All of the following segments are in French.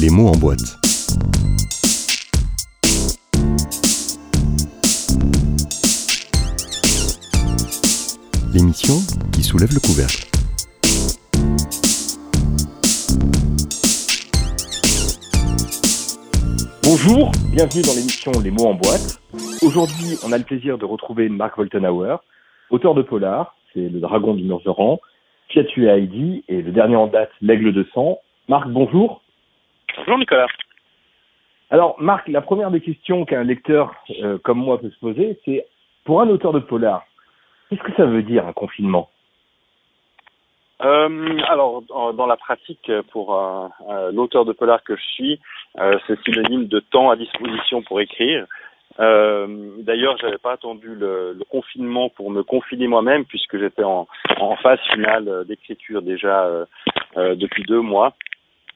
Les mots en boîte. L'émission qui soulève le couvercle. Bonjour, bienvenue dans l'émission Les mots en boîte. Aujourd'hui, on a le plaisir de retrouver Marc Woltenhauer, auteur de Polar, c'est Le Dragon du Norgeran, qui a tué Heidi, et le dernier en date, L'Aigle de Sang. Marc, bonjour. Bonjour Nicolas. Alors, Marc, la première des questions qu'un lecteur euh, comme moi peut se poser, c'est pour un auteur de Polar, qu'est-ce que ça veut dire un confinement? Euh, alors, dans la pratique, pour euh, l'auteur de polar que je suis, euh, c'est synonyme de temps à disposition pour écrire. Euh, D'ailleurs, j'avais pas attendu le, le confinement pour me confiner moi-même, puisque j'étais en, en phase finale d'écriture déjà euh, euh, depuis deux mois.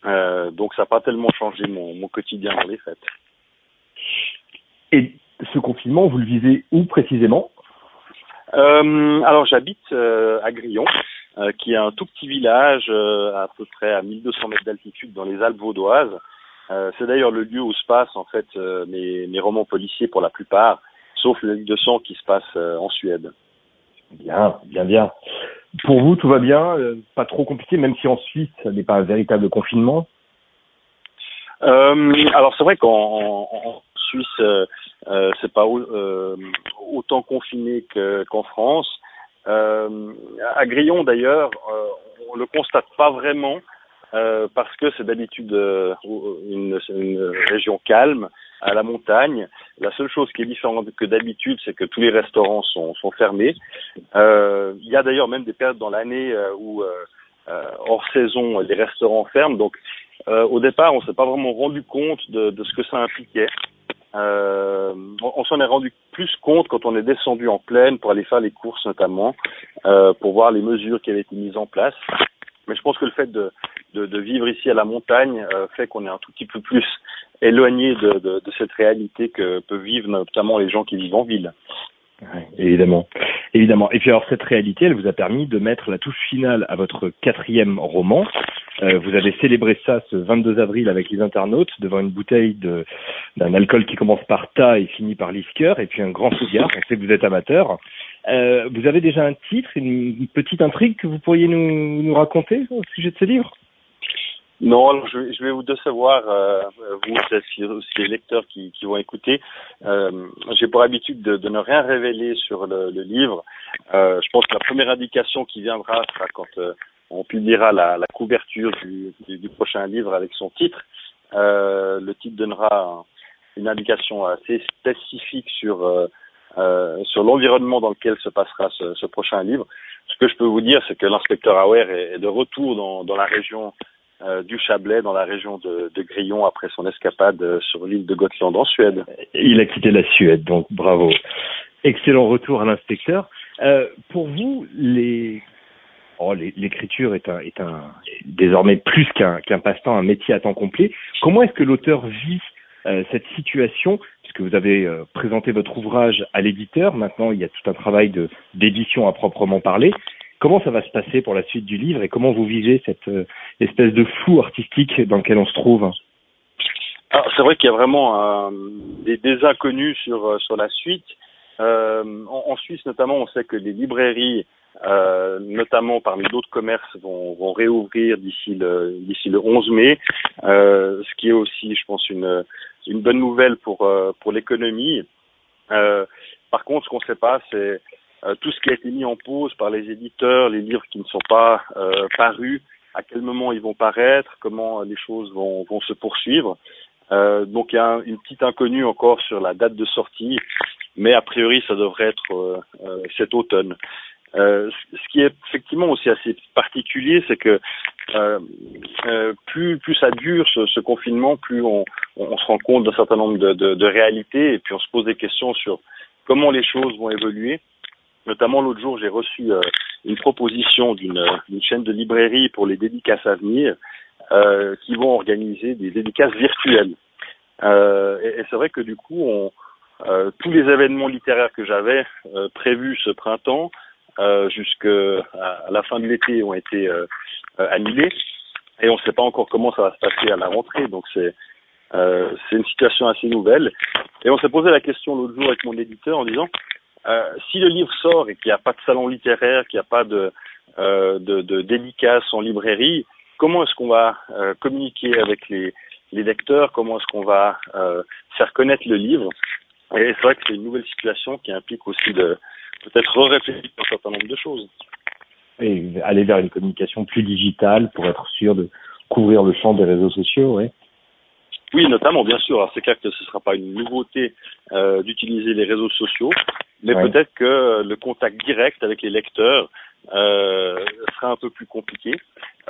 Euh, donc, ça n'a pas tellement changé mon, mon quotidien dans les fêtes. Et ce confinement, vous le visez où précisément? Euh, alors j'habite euh, à Grillon, euh, qui est un tout petit village euh, à peu près à 1200 mètres d'altitude dans les Alpes vaudoises. Euh, c'est d'ailleurs le lieu où se passent en fait euh, mes, mes romans policiers pour la plupart, sauf le livre de sang qui se passe euh, en Suède. Bien, bien, bien. Pour vous, tout va bien euh, Pas trop compliqué, même si en Suisse, ça n'est pas un véritable confinement Euh, alors c'est vrai qu'en en- en Suisse, euh, euh, c'est pas au- autant confiné que- qu'en France. À Grillon d'ailleurs, on le constate pas vraiment parce que c'est d'habitude une région calme à la montagne. La seule chose qui est différente que d'habitude, c'est que tous les restaurants sont, sont fermés. Euh, Il y a d'ailleurs même des périodes dans l'année euh, où euh, euh, hors saison les restaurants ferment. Donc euh, au départ, on s'est pas vraiment rendu compte de, de ce que ça impliquait. Euh, on s'en est rendu plus compte quand on est descendu en plaine pour aller faire les courses notamment, euh, pour voir les mesures qui avaient été mises en place. Mais je pense que le fait de, vivre ici à la montagne euh, fait qu'on est un tout petit peu plus éloigné de, cette réalité que peuvent vivre notamment les gens qui vivent en ville. Évidemment, évidemment. Et puis alors cette réalité, elle vous a permis de mettre la touche finale à votre quatrième roman. Euh, vous avez célébré ça ce 22 avril avec les internautes devant une bouteille d'un alcool qui commence par ta et finit par liqueur et puis un grand cigare. On sait que vous êtes amateur. Euh, vous avez déjà un titre, une, petite intrigue que vous pourriez nous, nous raconter au sujet de ce livre? Non, je, je vais vous décevoir, euh, vous, aussi les lecteurs qui, qui vont écouter. Euh, J'ai pour habitude de, de ne rien révéler sur le, le livre. Euh, je pense que la première indication qui viendra sera quand euh, on publiera la, la couverture du, du, du prochain livre avec son titre. Euh, le titre donnera un- une indication assez spécifique sur euh, sur l'environnement dans lequel se passera ce, ce prochain livre. Ce que je peux vous dire, c'est que l'inspecteur Auer est, est de retour dans, dans la région euh, du Chablais, dans la région de, de Grillon, après son escapade euh, sur l'île de Gotland en Suède. Il a quitté la Suède, donc bravo. Excellent retour à l'inspecteur. Euh, pour vous, les Oh, l'é- l'écriture est un, est un désormais plus qu'un qu'un passe-temps, un métier à temps complet. Comment est-ce que l'auteur vit cette situation Puisque vous avez euh, présenté votre ouvrage à l'éditeur, maintenant il y a tout un travail de d'édition à proprement parler. Comment ça va se passer pour la suite du livre et comment vous vivez cette euh, espèce de flou artistique dans lequel on se trouve? Alors, c'est vrai qu'il y a vraiment euh, des, des inconnus sur, euh, sur la suite. Euh, en, en Suisse, notamment, on sait que les librairies, euh, notamment parmi d'autres commerces, vont, vont réouvrir d'ici le, d'ici le 11 mai, euh, ce qui est aussi, je pense, une, une bonne nouvelle pour, euh, pour l'économie. Euh, par contre, ce qu'on ne sait pas, c'est euh, tout ce qui a été mis en pause par les éditeurs, les livres qui ne sont pas parus, à quel moment ils vont paraître, comment les choses vont, vont se poursuivre. Euh, donc il y a un- une petite inconnue encore sur la date de sortie, mais a priori ça devrait être euh, cet automne. Ce qui est effectivement aussi assez particulier, c'est que euh, euh, plus plus ça dure ce, ce confinement, plus on, on, se rend compte d'un certain nombre de, de, de réalités et puis on se pose des questions sur comment les choses vont évoluer. Notamment l'autre jour, j'ai reçu euh, une proposition d'une d'une chaîne de librairie pour les dédicaces à venir, euh, qui vont organiser des dédicaces virtuelles. Euh, et et c'est vrai que du coup, on, euh, tous les événements littéraires que j'avais euh, prévus ce printemps, euh, jusqu'à la fin de l'été, ont été euh, euh, annulés. et on ne sait pas encore comment ça va se passer à la rentrée. Donc c'est euh, c'est une situation assez nouvelle. Et on s'est posé la question l'autre jour avec mon éditeur en disant euh, si le livre sort et qu'il n'y a pas de salon littéraire, qu'il n'y a pas de, de, de dédicace en librairie, comment est-ce qu'on va euh, communiquer avec les, les lecteurs? Comment est-ce qu'on va euh, faire connaître le livre? Et c'est vrai que c'est une nouvelle situation qui implique aussi de peut-être réfléchir un certain nombre de choses. Et aller vers une communication plus digitale pour être sûr de couvrir le champ des réseaux sociaux, oui. Oui, notamment, bien sûr. Alors, c'est clair que ce ne sera pas une nouveauté euh, d'utiliser les réseaux sociaux, mais Ouais. peut-être que le contact direct avec les lecteurs euh, sera un peu plus compliqué.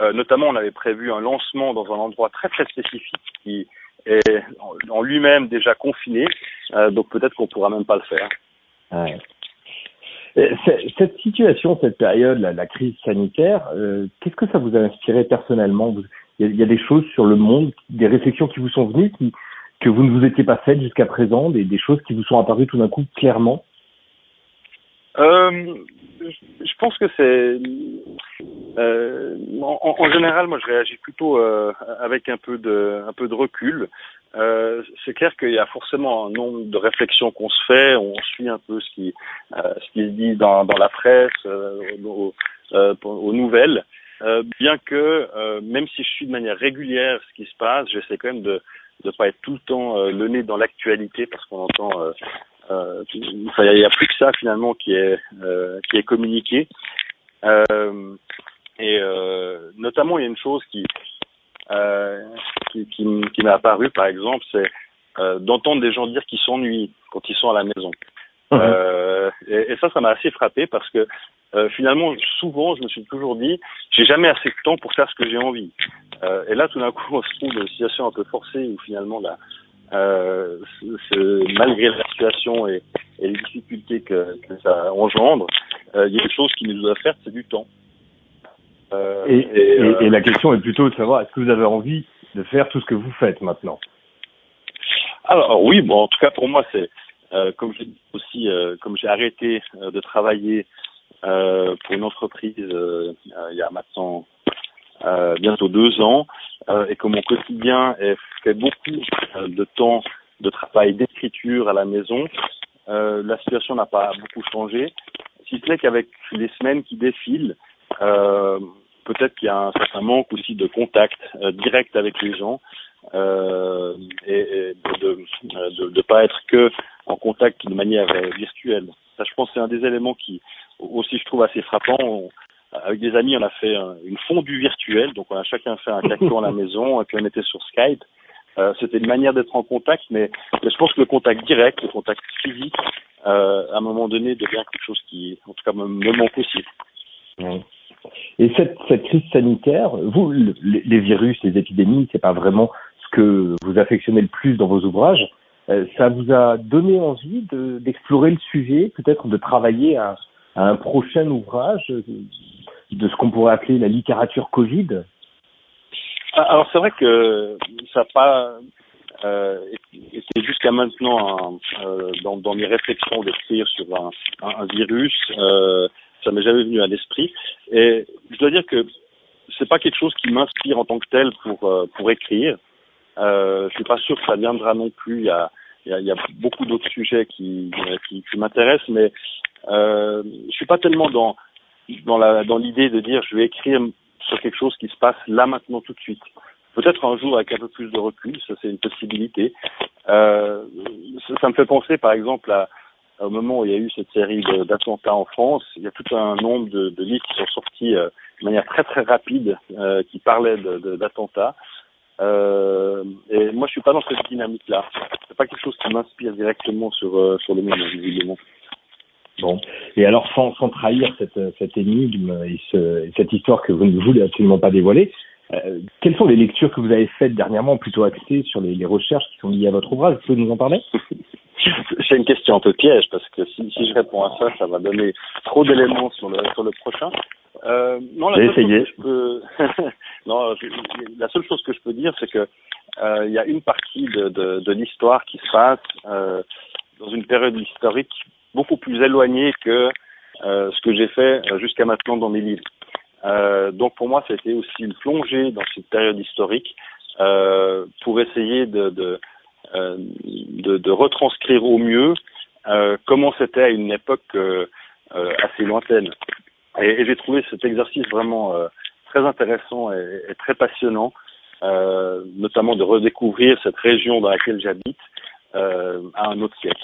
Euh, notamment, on avait prévu un lancement dans un endroit très très spécifique qui est en- lui-même déjà confiné, donc peut-être qu'on pourra même pas le faire. Ouais. Euh, Cette situation, cette période, la, crise sanitaire, euh, qu'est-ce que ça vous a inspiré personnellement Il y, a- des choses sur le monde, des réflexions qui vous sont venues, que vous ne vous étiez pas faites jusqu'à présent, des, choses qui vous sont apparues tout d'un coup clairement Euh, je- pense que c'est en, général, moi, je réagis plutôt avec un peu de recul. Euh, c'est clair qu'il y a forcément un nombre de réflexions qu'on se fait, on suit un peu ce qui euh, ce qui se dit dans dans la presse, euh, aux, euh, aux nouvelles. Euh, bien que même si je suis de manière régulière ce qui se passe, j'essaie quand même de de pas être tout le temps le nez dans l'actualité parce qu'on entend il n'y a plus que ça finalement qui est qui est communiqué. Et notamment, il y a une chose qui euh, qui, qui, qui m'est apparue, par exemple, c'est euh, d'entendre des gens dire qu'ils s'ennuient quand ils sont à la maison. Euh, et, et ça, ça m'a assez frappé parce que euh, finalement, souvent, je me suis toujours dit, j'ai jamais assez de temps pour faire ce que j'ai envie. Euh, et là, tout d'un coup, on se trouve dans une situation un peu forcée où finalement, là, euh, c'est- c'est- malgré la situation et, et les difficultés que, que ça engendre, euh, il y a une chose qui nous doit faire, c'est du temps. Euh, et, et- euh, et la question est plutôt de savoir, est-ce que vous avez envie de faire tout ce que vous faites maintenant Alors oui, bon, en tout cas pour moi, c'est euh, comme dis aussi, euh, comme j'ai arrêté de travailler euh, pour une entreprise il y a maintenant euh, bientôt deux ans, euh, et que mon quotidien est fait beaucoup de temps de travail d'écriture à la maison, euh, la situation n'a pas beaucoup changé, si ce n'est qu'avec les semaines qui défilent, euh, peut-être qu'il y a un certain manque aussi de contact euh, direct avec les gens euh, et, et de ne de, de pas être que en contact de manière euh, virtuelle. Ça, je pense, c'est un des éléments qui aussi je trouve assez frappant. Avec des amis, on a fait un- une fondue virtuelle, donc on a chacun fait un gâteau à la maison, et puis on était sur Skype. Euh, C'était une manière d'être en contact, mais, je pense que le contact direct, le contact physique, euh, à un moment donné, devient quelque chose qui, en tout cas, me manque aussi. Et cette, crise sanitaire, vous, le- les, virus, les épidémies, c'est pas vraiment ce que vous affectionnez le plus dans vos ouvrages. Euh, ça vous a donné envie de- d'explorer le sujet, peut-être de travailler à, un prochain ouvrage de ce qu'on pourrait appeler la littérature Covid? Ah, Alors c'est vrai que ça n'a pas euh, jusqu'à maintenant un- euh, dans, mes réflexions d'écrire sur un virus, euh, ça m'est jamais venu à l'esprit. Et je dois dire que c'est pas quelque chose qui m'inspire en tant que tel pour euh, pour écrire. Euh, je suis pas sûr que ça viendra non plus. Il y a il y a, beaucoup d'autres sujets qui euh, qui, qui m'intéressent, mais euh, je suis pas tellement dans dans la dans l'idée de dire je vais écrire sur quelque chose qui se passe là maintenant tout de suite. Peut-être un jour avec un peu plus de recul, ça c'est une possibilité. Euh, ça me fait penser par exemple à, au moment où il y a eu cette série d'attentats en France, il y a tout un nombre de, de livres qui sont sortis euh, de manière très très rapide euh, qui parlaient d'attentats. Euh, et moi je suis pas dans cette dynamique-là. C'est pas quelque chose qui m'inspire directement sur euh, sur le moment visiblement. Bon. Et alors, sans, sans trahir cette, cette énigme et, ce, et cette histoire que vous ne voulez absolument pas dévoiler, euh, quelles sont les lectures que vous avez faites dernièrement, plutôt axées sur les, les recherches qui sont liées à votre ouvrage? Vous pouvez nous en parler? C'est une question un peu piège parce que si, si je réponds à ça, ça va donner trop d'éléments sur le sur le prochain. Euh, non, la J'ai seule chose essayé. que je peux, non, je- la seule chose que je peux dire, c'est que euh, il y a une partie de, de, de l'histoire qui se passe euh, dans une période historique beaucoup plus éloignée que euh, ce que j'ai fait euh, jusqu'à maintenant dans mes livres. donc pour moi, c'était aussi une plongée dans cette période historique pour essayer de, de, de, de, retranscrire au mieux comment c'était à une époque assez lointaine. Et, et j'ai trouvé cet exercice vraiment très intéressant et, et très passionnant, euh, notamment de redécouvrir cette région dans laquelle j'habite euh, à un autre siècle.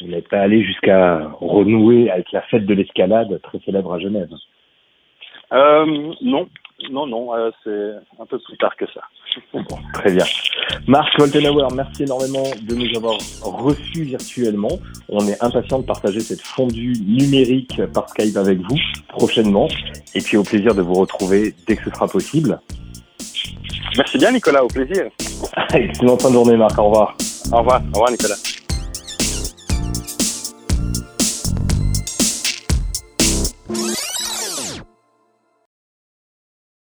Vous n'êtes pas allé jusqu'à renouer avec la fête de l'escalade très célèbre à Genève euh, Non, non, non, euh, c'est un peu plus tard que ça. très bien. Marc Woltenauer, merci énormément de nous avoir reçus virtuellement. On est impatient de partager cette fondue numérique par Skype avec vous prochainement. Et puis au plaisir de vous retrouver dès que ce sera possible. Merci bien Nicolas, au plaisir. Excellente fin de journée Marc, au revoir. Au revoir, au revoir Nicolas.